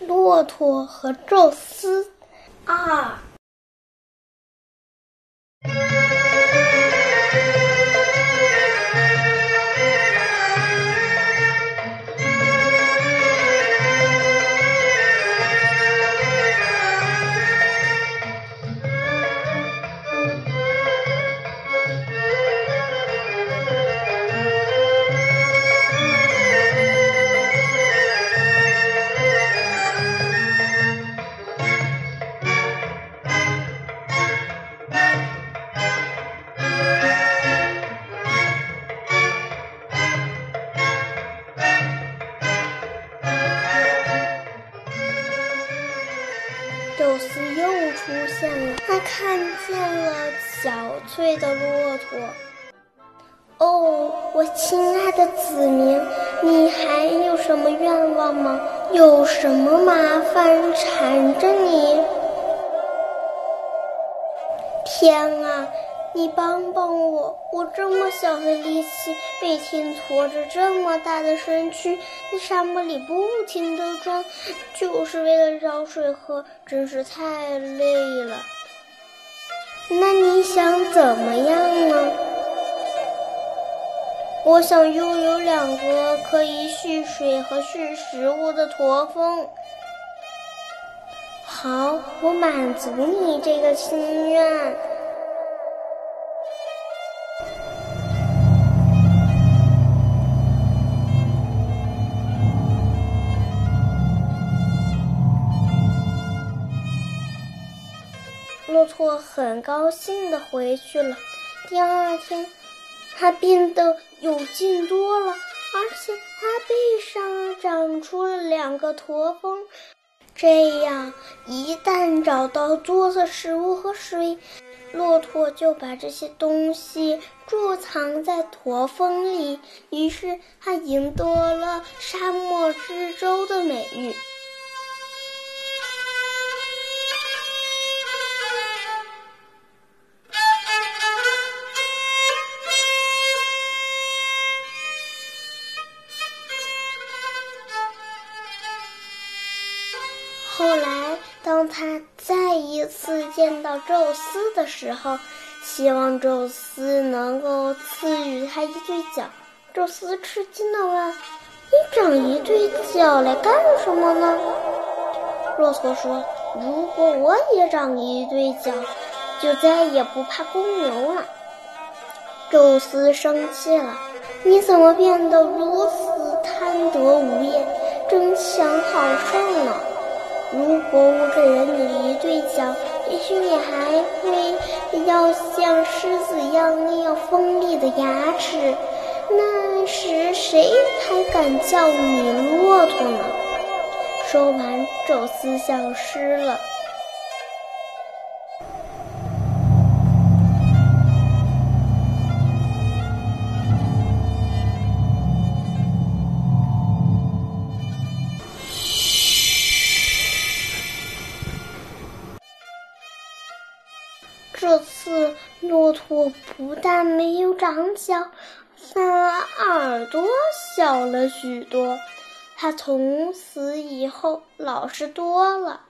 骆驼和宙斯二。宙斯又出现了，他看见了憔悴的骆驼。哦，我亲爱的子民，你还有什么愿望吗？有什么麻烦缠着你？天啊，你帮帮我！我这么小的力气，每天驮着这么大的身躯，在沙漠里不停地转，就是为了找水喝，真是太累了。那你想怎么样呢？我想拥有两个可以蓄水和蓄食物的驼峰。好，我满足你这个心愿。很高兴地回去了。第二天，它变得有劲多了，而且它背上长出了两个驼峰。这样，一旦找到多的食物和水，骆驼就把这些东西贮藏在驼峰里。于是，它赢得了“沙漠之舟”的美誉。后来，当他再一次见到宙斯的时候，希望宙斯能够赐予他一对角。宙斯吃惊地问：“你长一对角来干什么呢？”骆驼说：“如果我也长一对角，就再也不怕公牛了。”宙斯生气了：“你怎么变得如此贪得无厌，争强好胜呢？”如果我给了你一对脚，也许你还会要像狮子一样那样锋利的牙齿。那时谁还敢叫你骆驼呢？说完，宙斯消失了。骆驼不但没有长脚，反而耳朵小了许多。它从此以后老实多了。